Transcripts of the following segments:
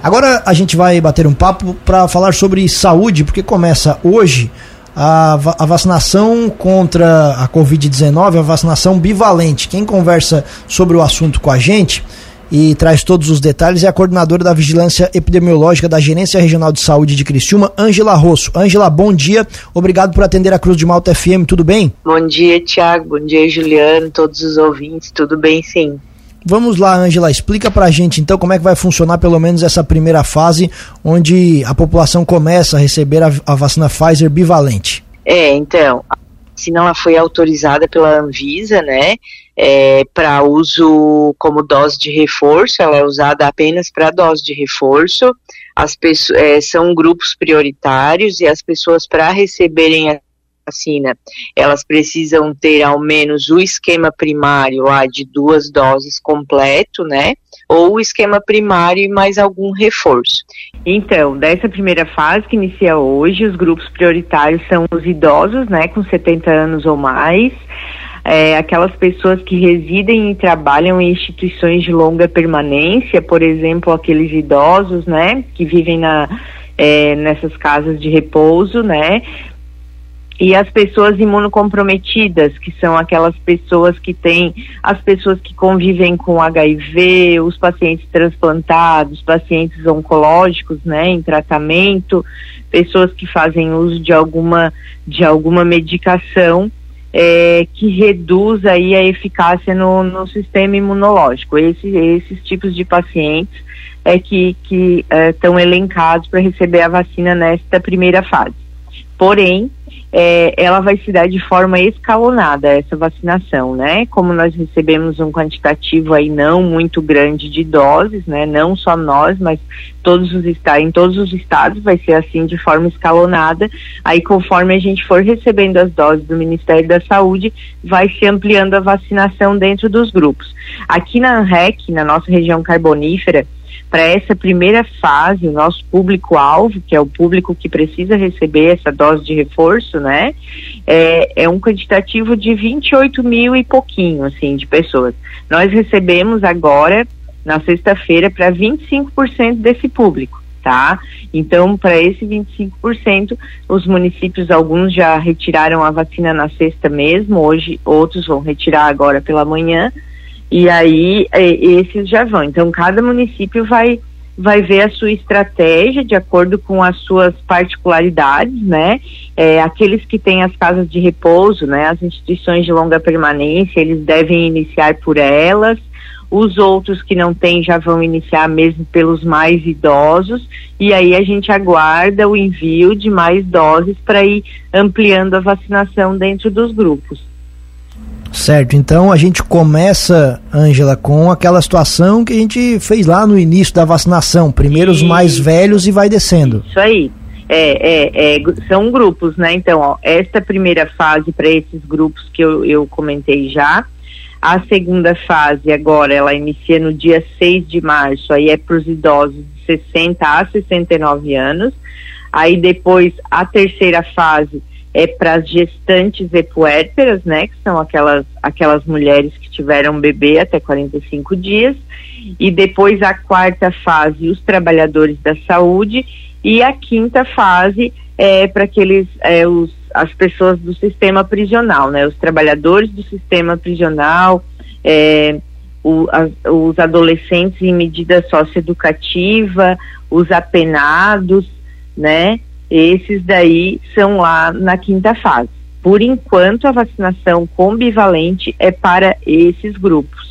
Agora a gente vai bater um papo para falar sobre saúde, porque começa hoje a, a vacinação contra a Covid-19, a vacinação bivalente. Quem conversa sobre o assunto com a gente e traz todos os detalhes é a coordenadora da Vigilância Epidemiológica da Gerência Regional de Saúde de Criciúma, Ângela Rosso. Ângela, bom dia. Obrigado por atender a Cruz de Malta FM. Tudo bem? Bom dia, Tiago. Bom dia, Juliano, todos os ouvintes. Tudo bem, sim. Vamos lá, Angela, explica pra gente então como é que vai funcionar pelo menos essa primeira fase, onde a população começa a receber a, a vacina Pfizer bivalente. É, então, a vacina ela foi autorizada pela Anvisa, né, é, para uso como dose de reforço, ela é usada apenas para dose de reforço. As pessoas é, são grupos prioritários e as pessoas para receberem a vacina, elas precisam ter ao menos o esquema primário lá de duas doses completo, né? Ou o esquema primário e mais algum reforço. Então, dessa primeira fase que inicia hoje, os grupos prioritários são os idosos, né, com 70 anos ou mais, é, aquelas pessoas que residem e trabalham em instituições de longa permanência, por exemplo, aqueles idosos, né, que vivem na, é, nessas casas de repouso, né, e as pessoas imunocomprometidas, que são aquelas pessoas que têm, as pessoas que convivem com HIV, os pacientes transplantados, pacientes oncológicos, né, em tratamento, pessoas que fazem uso de alguma, de alguma medicação é, que reduz aí a eficácia no, no sistema imunológico. Esse, esses tipos de pacientes é que estão é, elencados para receber a vacina nesta primeira fase. Porém, é, ela vai se dar de forma escalonada essa vacinação, né? Como nós recebemos um quantitativo aí não muito grande de doses, né? Não só nós, mas todos os estados, em todos os estados vai ser assim de forma escalonada. Aí conforme a gente for recebendo as doses do Ministério da Saúde, vai se ampliando a vacinação dentro dos grupos. Aqui na ANREC, na nossa região carbonífera, para essa primeira fase, o nosso público-alvo, que é o público que precisa receber essa dose de reforço, né? É, é um quantitativo de 28 mil e pouquinho, assim, de pessoas. Nós recebemos agora, na sexta-feira, para 25% desse público. Tá? Então, para esse 25%, os municípios, alguns já retiraram a vacina na sexta mesmo, hoje outros vão retirar agora pela manhã, e aí é, esses já vão. Então cada município vai vai ver a sua estratégia de acordo com as suas particularidades, né? É, aqueles que têm as casas de repouso, né? As instituições de longa permanência, eles devem iniciar por elas. Os outros que não têm já vão iniciar mesmo pelos mais idosos e aí a gente aguarda o envio de mais doses para ir ampliando a vacinação dentro dos grupos. Certo, então a gente começa, Ângela, com aquela situação que a gente fez lá no início da vacinação. Primeiro os mais velhos e vai descendo. Isso aí. É, é, é, são grupos, né? Então, ó, esta primeira fase para esses grupos que eu, eu comentei já. A segunda fase agora, ela inicia no dia 6 de março, aí é para os idosos de 60 a 69 anos. Aí depois a terceira fase é para as gestantes e puérperas, né, que são aquelas, aquelas mulheres que tiveram bebê até 45 dias, e depois a quarta fase, os trabalhadores da saúde, e a quinta fase é para aqueles, é, os, as pessoas do sistema prisional, né, os trabalhadores do sistema prisional, é, o, os adolescentes em medida socioeducativa, os apenados, né, esses daí são lá na quinta fase. Por enquanto, a vacinação com bivalente é para esses grupos.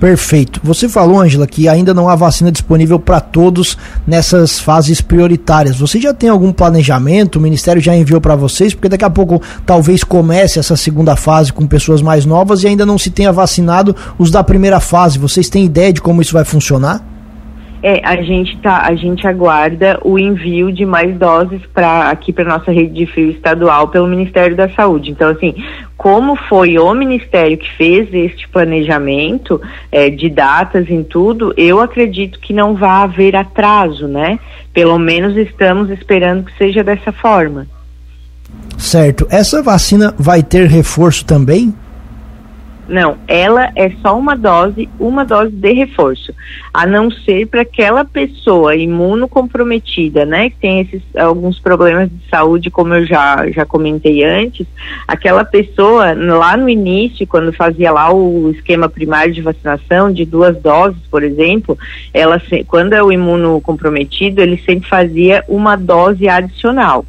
Perfeito. Você falou, Ângela, que ainda não há vacina disponível para todos nessas fases prioritárias. Você já tem algum planejamento? O Ministério já enviou para vocês? Porque daqui a pouco talvez comece essa segunda fase com pessoas mais novas e ainda não se tenha vacinado os da primeira fase. Vocês têm ideia de como isso vai funcionar? É, a gente tá, a gente aguarda o envio de mais doses para aqui para nossa rede de fio estadual pelo Ministério da Saúde. Então, assim, como foi o Ministério que fez este planejamento é, de datas em tudo, eu acredito que não vai haver atraso, né? Pelo menos estamos esperando que seja dessa forma. Certo. Essa vacina vai ter reforço também? Não, ela é só uma dose, uma dose de reforço, a não ser para aquela pessoa imunocomprometida, né, que tem esses alguns problemas de saúde, como eu já já comentei antes, aquela pessoa lá no início, quando fazia lá o esquema primário de vacinação de duas doses, por exemplo, ela quando é o imunocomprometido, ele sempre fazia uma dose adicional,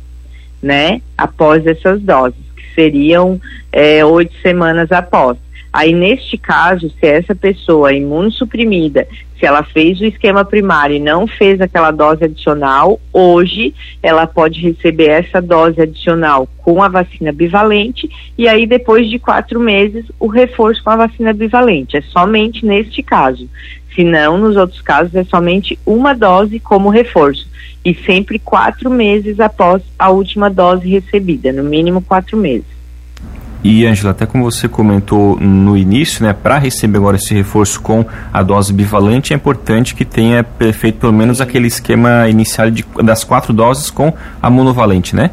né, após essas doses, que seriam é, oito semanas após. Aí, neste caso, se essa pessoa imunossuprimida, se ela fez o esquema primário e não fez aquela dose adicional, hoje ela pode receber essa dose adicional com a vacina bivalente e aí depois de quatro meses o reforço com a vacina bivalente. É somente neste caso. Se não, nos outros casos é somente uma dose como reforço e sempre quatro meses após a última dose recebida, no mínimo quatro meses. E, Angela, até como você comentou no início, né, para receber agora esse reforço com a dose bivalente, é importante que tenha feito pelo menos aquele esquema inicial de, das quatro doses com a monovalente, né?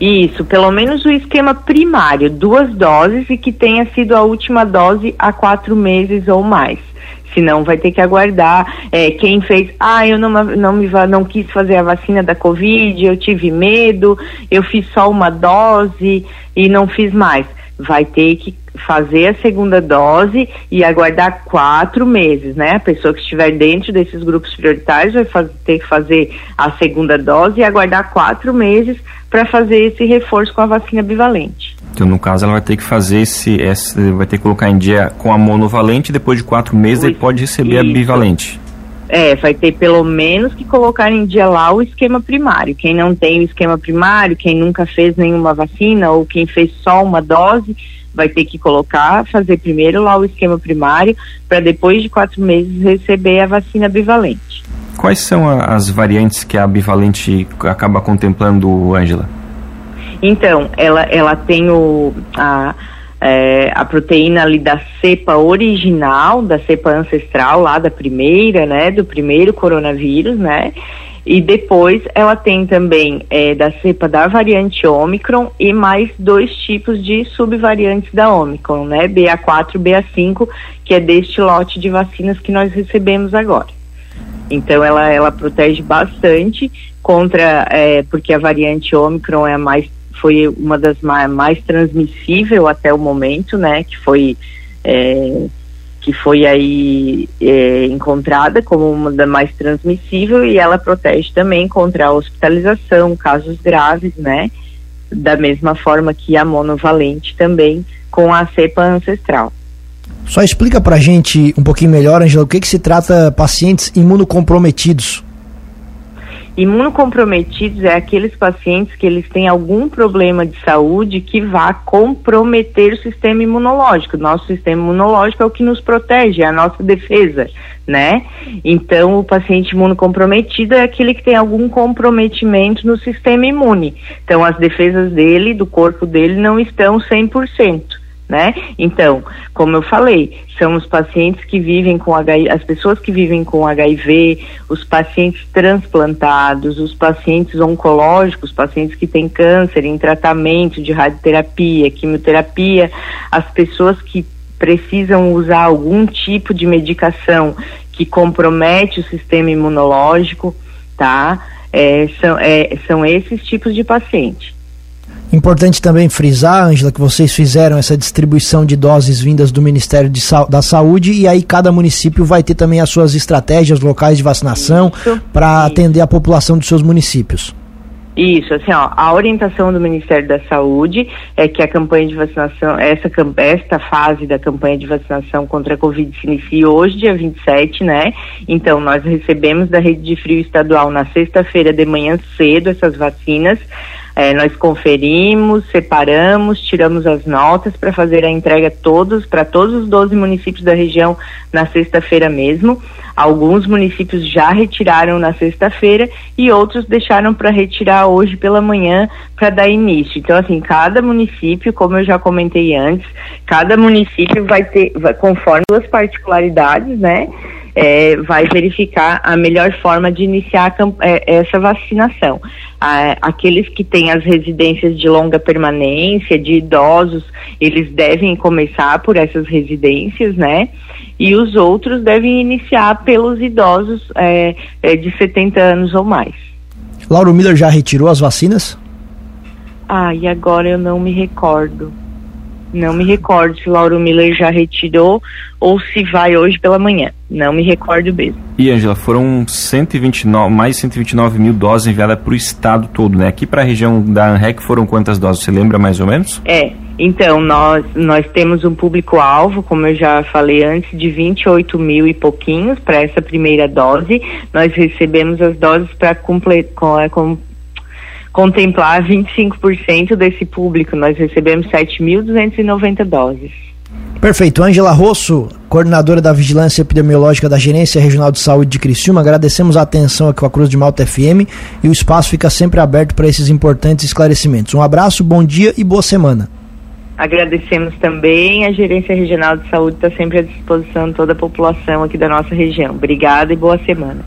Isso, pelo menos o esquema primário, duas doses e que tenha sido a última dose há quatro meses ou mais senão vai ter que aguardar. É, quem fez, ah, eu não, não, me, não quis fazer a vacina da Covid, eu tive medo, eu fiz só uma dose e não fiz mais. Vai ter que fazer a segunda dose e aguardar quatro meses, né? A pessoa que estiver dentro desses grupos prioritários vai fazer, ter que fazer a segunda dose e aguardar quatro meses para fazer esse reforço com a vacina bivalente. Então, no caso, ela vai ter que fazer esse, esse vai ter que colocar em dia com a monovalente, depois de quatro meses ele pode receber Isso. a bivalente. É, vai ter pelo menos que colocar em dia lá o esquema primário. Quem não tem o esquema primário, quem nunca fez nenhuma vacina ou quem fez só uma dose, vai ter que colocar, fazer primeiro lá o esquema primário, para depois de quatro meses receber a vacina bivalente. Quais são as variantes que a bivalente acaba contemplando, Ângela? Então, ela, ela tem o, a, é, a proteína ali da cepa original, da cepa ancestral lá da primeira, né, do primeiro coronavírus, né, e depois ela tem também é, da cepa da variante Omicron e mais dois tipos de subvariantes da Omicron, né, BA4 e BA5, que é deste lote de vacinas que nós recebemos agora. Então ela, ela protege bastante contra, é, porque a variante Omicron é mais foi uma das mais, mais transmissível até o momento, né? Que foi é, que foi aí é, encontrada como uma da mais transmissível e ela protege também contra a hospitalização, casos graves, né? Da mesma forma que a monovalente também com a cepa ancestral. Só explica pra gente um pouquinho melhor, Angela, o que, que se trata pacientes imunocomprometidos? Imunocomprometidos é aqueles pacientes que eles têm algum problema de saúde que vá comprometer o sistema imunológico. Nosso sistema imunológico é o que nos protege, é a nossa defesa, né? Então, o paciente imunocomprometido é aquele que tem algum comprometimento no sistema imune. Então, as defesas dele, do corpo dele, não estão 100% né? Então, como eu falei, são os pacientes que vivem com HIV, as pessoas que vivem com HIV, os pacientes transplantados, os pacientes oncológicos, pacientes que têm câncer em tratamento de radioterapia, quimioterapia, as pessoas que precisam usar algum tipo de medicação que compromete o sistema imunológico, tá? É, são, é, são esses tipos de paciente. Importante também frisar, Ângela, que vocês fizeram essa distribuição de doses vindas do Ministério da Saúde e aí cada município vai ter também as suas estratégias locais de vacinação para atender a população dos seus municípios. Isso, assim, ó, a orientação do Ministério da Saúde é que a campanha de vacinação, essa esta fase da campanha de vacinação contra a Covid se inicia hoje, dia 27, né? Então, nós recebemos da Rede de Frio Estadual na sexta-feira de manhã cedo essas vacinas. É, nós conferimos, separamos, tiramos as notas para fazer a entrega todos para todos os 12 municípios da região na sexta-feira mesmo. Alguns municípios já retiraram na sexta-feira e outros deixaram para retirar hoje pela manhã para dar início. Então, assim, cada município, como eu já comentei antes, cada município vai ter, vai, conforme as particularidades, né? é, vai verificar a melhor forma de iniciar é, essa vacinação. Aqueles que têm as residências de longa permanência, de idosos, eles devem começar por essas residências, né? E os outros devem iniciar pelos idosos é, é, de 70 anos ou mais. Lauro Miller já retirou as vacinas? Ah, e agora eu não me recordo. Não me recordo se Lauro Miller já retirou ou se vai hoje pela manhã. Não me recordo mesmo. E, Angela, foram 129, mais 129 mil doses enviadas para o estado todo, né? Aqui para a região da ANREC foram quantas doses? Você lembra mais ou menos? É, então, nós, nós temos um público-alvo, como eu já falei antes, de 28 mil e pouquinhos para essa primeira dose. Nós recebemos as doses para completar. Com, contemplar 25% desse público. Nós recebemos 7.290 doses. Perfeito. Ângela Rosso, coordenadora da Vigilância Epidemiológica da Gerência Regional de Saúde de Criciúma, agradecemos a atenção aqui com a Cruz de Malta FM e o espaço fica sempre aberto para esses importantes esclarecimentos. Um abraço, bom dia e boa semana. Agradecemos também. A Gerência Regional de Saúde está sempre à disposição de toda a população aqui da nossa região. Obrigada e boa semana.